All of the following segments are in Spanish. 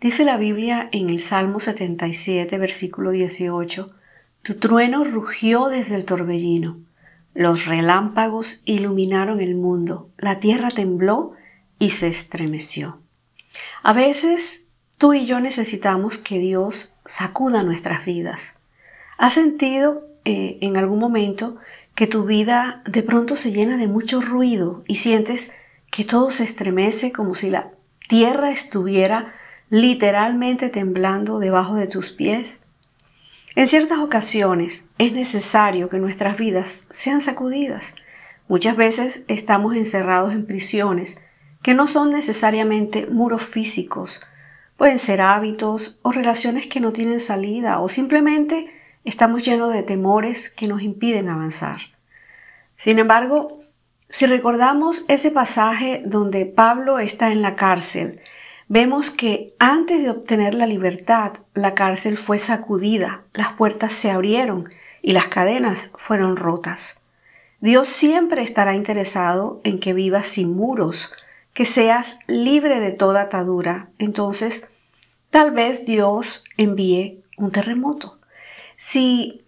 Dice la Biblia en el Salmo 77, versículo 18, Tu trueno rugió desde el torbellino, los relámpagos iluminaron el mundo, la tierra tembló y se estremeció. A veces tú y yo necesitamos que Dios sacuda nuestras vidas. ¿Has sentido eh, en algún momento que tu vida de pronto se llena de mucho ruido y sientes que todo se estremece como si la tierra estuviera literalmente temblando debajo de tus pies? En ciertas ocasiones es necesario que nuestras vidas sean sacudidas. Muchas veces estamos encerrados en prisiones que no son necesariamente muros físicos. Pueden ser hábitos o relaciones que no tienen salida o simplemente estamos llenos de temores que nos impiden avanzar. Sin embargo, si recordamos ese pasaje donde Pablo está en la cárcel, vemos que antes de obtener la libertad, la cárcel fue sacudida, las puertas se abrieron y las cadenas fueron rotas. Dios siempre estará interesado en que vivas sin muros, que seas libre de toda atadura, entonces tal vez Dios envíe un terremoto. Si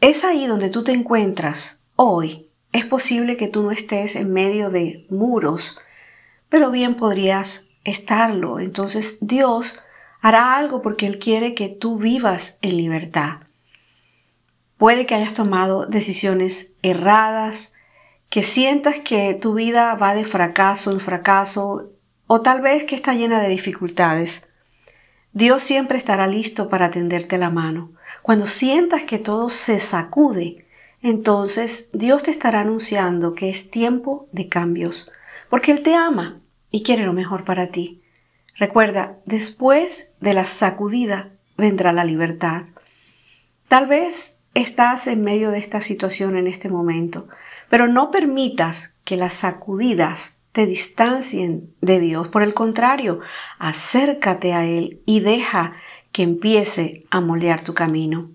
es ahí donde tú te encuentras hoy, es posible que tú no estés en medio de muros, pero bien podrías estarlo. Entonces Dios hará algo porque Él quiere que tú vivas en libertad. Puede que hayas tomado decisiones erradas, que sientas que tu vida va de fracaso en fracaso o tal vez que está llena de dificultades. Dios siempre estará listo para tenderte la mano. Cuando sientas que todo se sacude, entonces Dios te estará anunciando que es tiempo de cambios, porque Él te ama y quiere lo mejor para ti. Recuerda, después de la sacudida vendrá la libertad. Tal vez estás en medio de esta situación en este momento, pero no permitas que las sacudidas te distancien de Dios. Por el contrario, acércate a Él y deja que empiece a moldear tu camino.